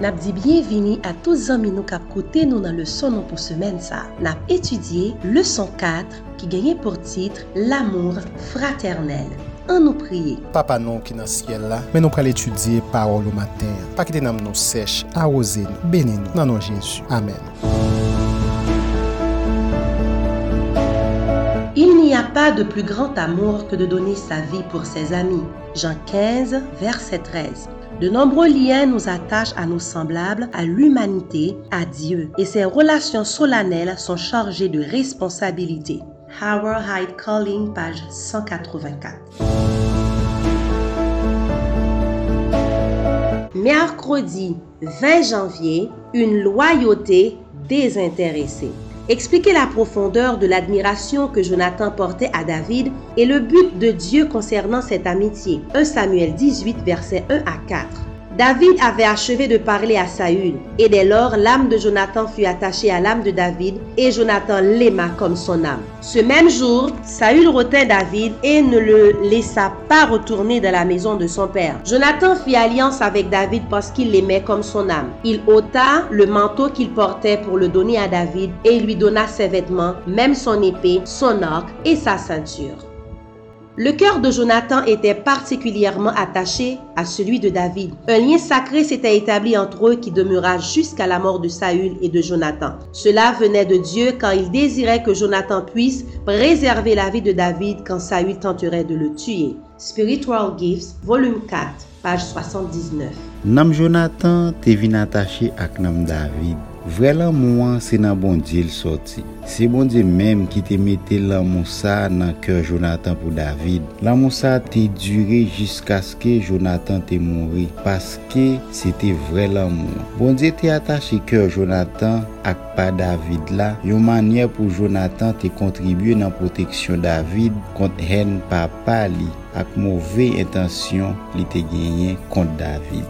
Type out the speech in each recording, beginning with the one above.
Nap di bienvini à tous amis nous kap kote nou nan le son nou pou semen sa. Nap etudye leçon 4 qui gagne pour titre L'amour fraternel. An nou priye. Papa nou ki nan siel la, men nou pral etudye parol ou mater. Pa ki te nam nou sèche, arose nou, bene nou, nan nou Jésus. Amen. Il n'y a pas de plus grand amour que de donner sa vie pour ses amis. Jean 15, verset 13. De nombreux liens nous attachent à nos semblables, à l'humanité, à Dieu, et ces relations solennelles sont chargées de responsabilités. Howard Hyde Calling, page 184. Mercredi 20 janvier, une loyauté désintéressée. Expliquer la profondeur de l'admiration que Jonathan portait à David et le but de Dieu concernant cette amitié. 1 Samuel 18, versets 1 à 4. David avait achevé de parler à Saül, et dès lors l'âme de Jonathan fut attachée à l'âme de David, et Jonathan l'aima comme son âme. Ce même jour, Saül retint David et ne le laissa pas retourner dans la maison de son père. Jonathan fit alliance avec David parce qu'il l'aimait comme son âme. Il ôta le manteau qu'il portait pour le donner à David et lui donna ses vêtements, même son épée, son arc et sa ceinture. Le cœur de Jonathan était particulièrement attaché à celui de David. Un lien sacré s'était établi entre eux qui demeura jusqu'à la mort de Saül et de Jonathan. Cela venait de Dieu quand il désirait que Jonathan puisse préserver la vie de David quand Saül tenterait de le tuer. Spiritual Gifts, volume 4, page 79. Nam Jonathan attaché ak nam David. Vre lan mouan se nan bon diye l soti. Se bon diye menm ki te mette lan mousa nan kèr Jonathan pou David. Lan mousa te dure jiska skè Jonathan te mouri. Paske se te vre lan mouan. Bon diye te atache kèr Jonathan ak pa David la. Yon manye pou Jonathan te kontribuye nan proteksyon David kont hen pa pa li ak mouve intansyon li te genyen kont David.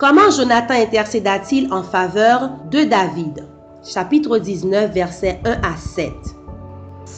Comment Jonathan intercéda-t-il en faveur de David? Chapitre 19, versets 1 à 7.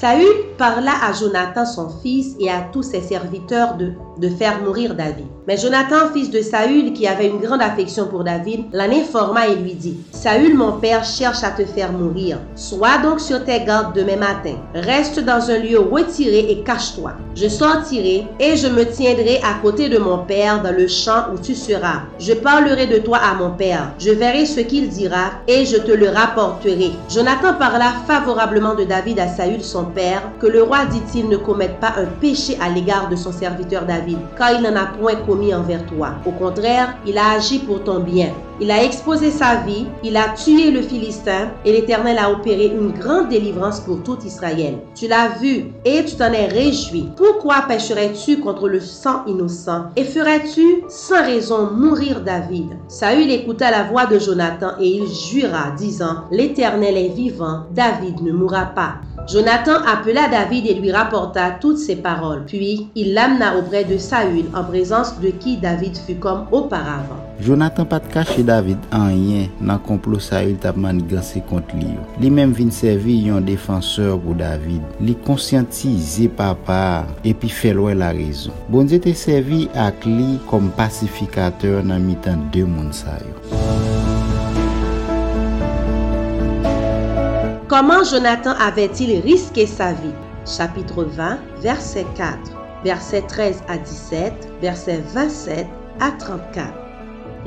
Saül parla à Jonathan son fils et à tous ses serviteurs de, de faire mourir David. Mais Jonathan, fils de Saül, qui avait une grande affection pour David, l'en informa et lui dit, Saül, mon père, cherche à te faire mourir. Sois donc sur tes gardes demain matin. Reste dans un lieu retiré et cache-toi. Je sortirai et je me tiendrai à côté de mon père dans le champ où tu seras. Je parlerai de toi à mon père. Je verrai ce qu'il dira et je te le rapporterai. Jonathan parla favorablement de David à Saül, son père, que le roi, dit-il, ne commette pas un péché à l'égard de son serviteur David, car il n'en a point commis envers toi. Au contraire, il a agi pour ton bien. Il a exposé sa vie, il a tué le Philistin, et l'Éternel a opéré une grande délivrance pour tout Israël. Tu l'as vu et tu t'en es réjoui. Pourquoi pécherais-tu contre le sang innocent? Et ferais-tu sans raison mourir David? Saül écouta la voix de Jonathan et il jura, disant, L'Éternel est vivant, David ne mourra pas. Jonathan appela David et lui rapporta toutes ses paroles. Puis il l'amena auprès de Saül, en présence de qui David fut comme auparavant. Jonathan pat kache David an yen nan komplo Saül tap maniganse kont li yo. Li menm vin servi yon defanseur pou David. Li konsyantize papa epi felwe la rezon. Bonje te servi ak li kom pasifikater nan mitan de moun Saül. Comment Jonathan avait-il risqué sa vie? Chapitre 20, verset 4, verset 13 à 17, verset 27 à 34.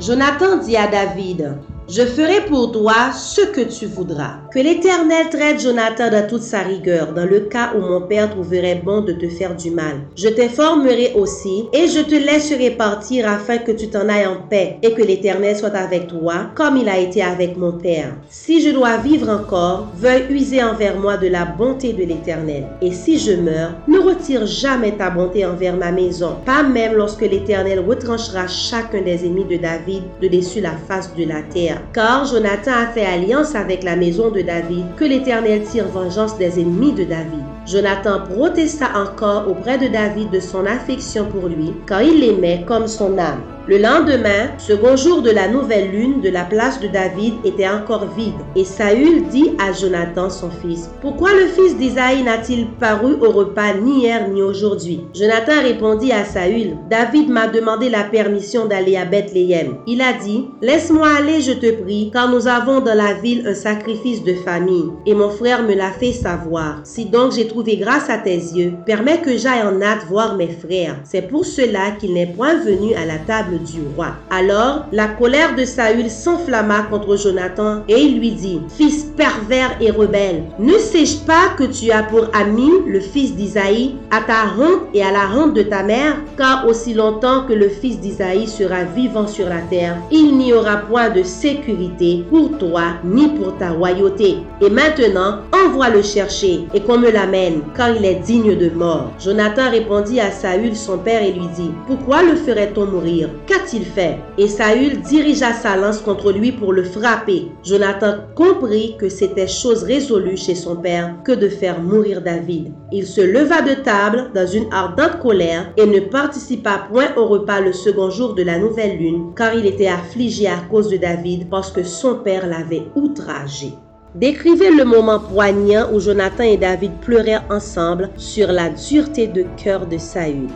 Jonathan dit à David, je ferai pour toi ce que tu voudras. Que l'Éternel traite Jonathan dans toute sa rigueur, dans le cas où mon père trouverait bon de te faire du mal. Je t'informerai aussi et je te laisserai partir afin que tu t'en ailles en paix et que l'Éternel soit avec toi comme il a été avec mon père. Si je dois vivre encore, veuille user envers moi de la bonté de l'Éternel. Et si je meurs, ne retire jamais ta bonté envers ma maison, pas même lorsque l'Éternel retranchera chacun des ennemis de David de dessus la face de la terre car Jonathan a fait alliance avec la maison de David, que l'Éternel tire vengeance des ennemis de David. Jonathan protesta encore auprès de David de son affection pour lui, car il l'aimait comme son âme. Le lendemain, second jour de la nouvelle lune, de la place de David était encore vide. Et Saül dit à Jonathan, son fils, Pourquoi le fils d'Isaïe n'a-t-il paru au repas ni hier ni aujourd'hui? Jonathan répondit à Saül, David m'a demandé la permission d'aller à Bethléem. Il a dit, Laisse-moi aller, je te prie, car nous avons dans la ville un sacrifice de famille, et mon frère me l'a fait savoir. Si donc j'ai trouvé grâce à tes yeux, permets que j'aille en hâte voir mes frères. C'est pour cela qu'il n'est point venu à la table du roi. Alors la colère de Saül s'enflamma contre Jonathan, et il lui dit, Fils pervers et rebelle, ne sais-je pas que tu as pour ami le fils d'Isaïe, à ta honte et à la honte de ta mère, car aussi longtemps que le fils d'Isaïe sera vivant sur la terre, il n'y aura point de sécurité pour toi ni pour ta royauté. Et maintenant, envoie le chercher et qu'on me l'amène, car il est digne de mort. Jonathan répondit à Saül son père et lui dit, Pourquoi le ferait-on mourir? Qu'a-t-il fait? Et Saül dirigea sa lance contre lui pour le frapper. Jonathan comprit que c'était chose résolue chez son père que de faire mourir David. Il se leva de table dans une ardente colère et ne participa point au repas le second jour de la nouvelle lune, car il était affligé à cause de David parce que son père l'avait outragé. Décrivez le moment poignant où Jonathan et David pleurèrent ensemble sur la dureté de cœur de Saül.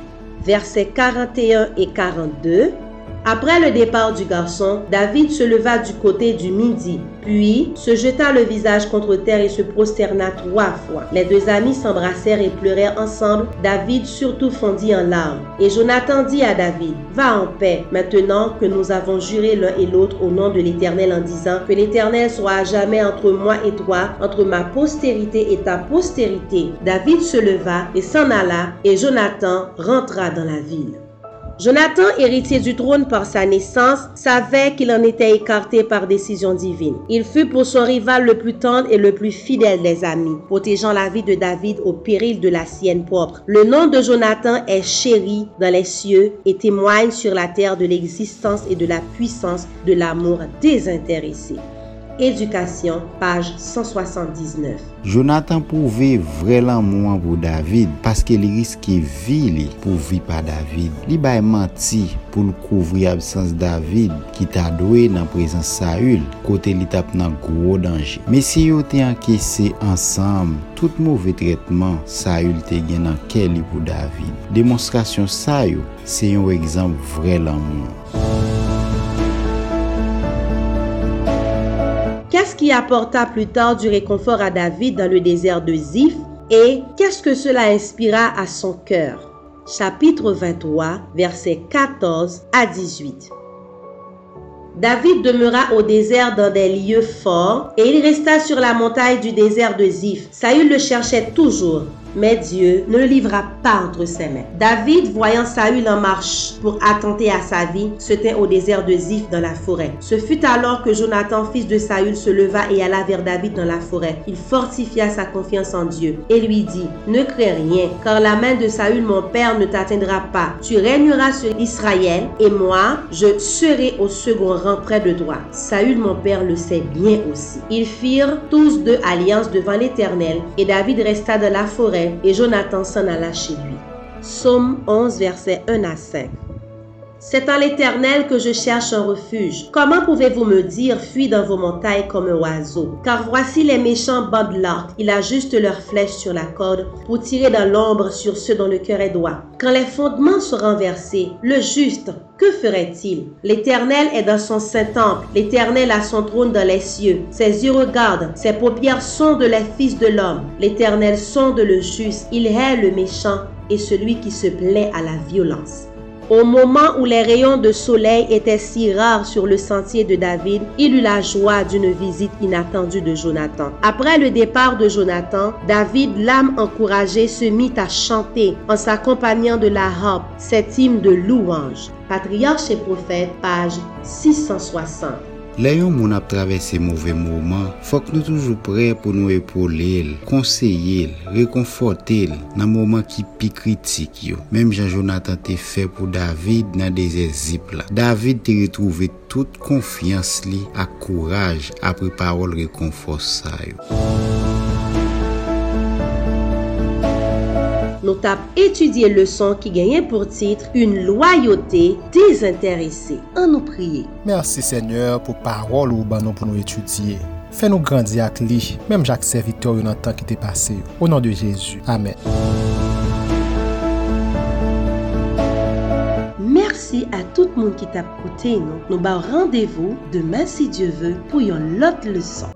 Versets 41 et 42. Après le départ du garçon, David se leva du côté du midi, puis se jeta le visage contre terre et se prosterna trois fois. Les deux amis s'embrassèrent et pleurèrent ensemble. David surtout fondit en larmes. Et Jonathan dit à David, Va en paix, maintenant que nous avons juré l'un et l'autre au nom de l'Éternel en disant que l'Éternel soit à jamais entre moi et toi, entre ma postérité et ta postérité. David se leva et s'en alla, et Jonathan rentra dans la ville. Jonathan, héritier du trône par sa naissance, savait qu'il en était écarté par décision divine. Il fut pour son rival le plus tendre et le plus fidèle des amis, protégeant la vie de David au péril de la sienne propre. Le nom de Jonathan est chéri dans les cieux et témoigne sur la terre de l'existence et de la puissance de l'amour désintéressé. Edukasyon, page 179. Jonathan pouve vre lan mouan pou David, paske li riske vi li pou vi pa David. Li bay manti pou l kouvri absans David ki ta doye nan prezans Saül, kote li tap nan gro danje. Me Mesi yo te ankesi ansam, tout mouve tretman Saül te gen nan ke li pou David. Demonstrasyon sa yo, se yon ekzamp vre lan mouan. Qu'est-ce qui apporta plus tard du réconfort à David dans le désert de Ziph et qu'est-ce que cela inspira à son cœur? Chapitre 23, versets 14 à 18. David demeura au désert dans des lieux forts et il resta sur la montagne du désert de Ziph. Saül le cherchait toujours, mais Dieu ne le livra pas entre ses mains. David, voyant Saül en marche pour attenter à sa vie, se tint au désert de Ziph dans la forêt. Ce fut alors que Jonathan, fils de Saül, se leva et alla vers David dans la forêt. Il fortifia sa confiance en Dieu et lui dit, Ne crains rien, car la main de Saül, mon père, ne t'atteindra pas. Tu régneras sur Israël et moi, je serai au second rang près de toi. Saül, mon père, le sait bien aussi. Ils firent tous deux alliance devant l'Éternel et David resta dans la forêt et Jonathan s'en alla chez lui. Psaume 11, versets 1 à 5. C'est en l'Éternel que je cherche un refuge. Comment pouvez-vous me dire, fuis dans vos montagnes comme un oiseau? Car voici les méchants bandent l'arc. Ils ajustent leurs flèches sur la corde pour tirer dans l'ombre sur ceux dont le cœur est droit. Quand les fondements sont renversés, le juste, que ferait-il? L'Éternel est dans son saint temple. L'Éternel a son trône dans les cieux. Ses yeux regardent. Ses paupières sondent les fils de l'homme. L'Éternel sonde le juste. Il hait le méchant et celui qui se plaît à la violence. Au moment où les rayons de soleil étaient si rares sur le sentier de David, il eut la joie d'une visite inattendue de Jonathan. Après le départ de Jonathan, David, l'âme encouragée, se mit à chanter en s'accompagnant de la harpe, cet hymne de louange. Patriarche et prophète, page 660. Le yon moun ap travesse mouve mouman, fok nou toujou pre pou nou epole el, konseye el, rekonforte el nan mouman ki pi kritik yo. Mem jan Jonathan te fe pou David nan deze zip la. David te retrouve tout konfians li ak kouraj apri parol rekonforsa yo. Nous tap étudié leçon qui gagnait pour titre Une loyauté désintéressée. En nous prier. Merci Seigneur pou parol ou ban nou pou nou etudye. Fè nou grandi ak li, mèm jak servitor yon an tan ki te pase yo. Au nan de Jésus. Amen. Merci à tout le monde qui t'a écouté. Nous, nous bah rendez-vous demain si Dieu veut pour une autre leçon.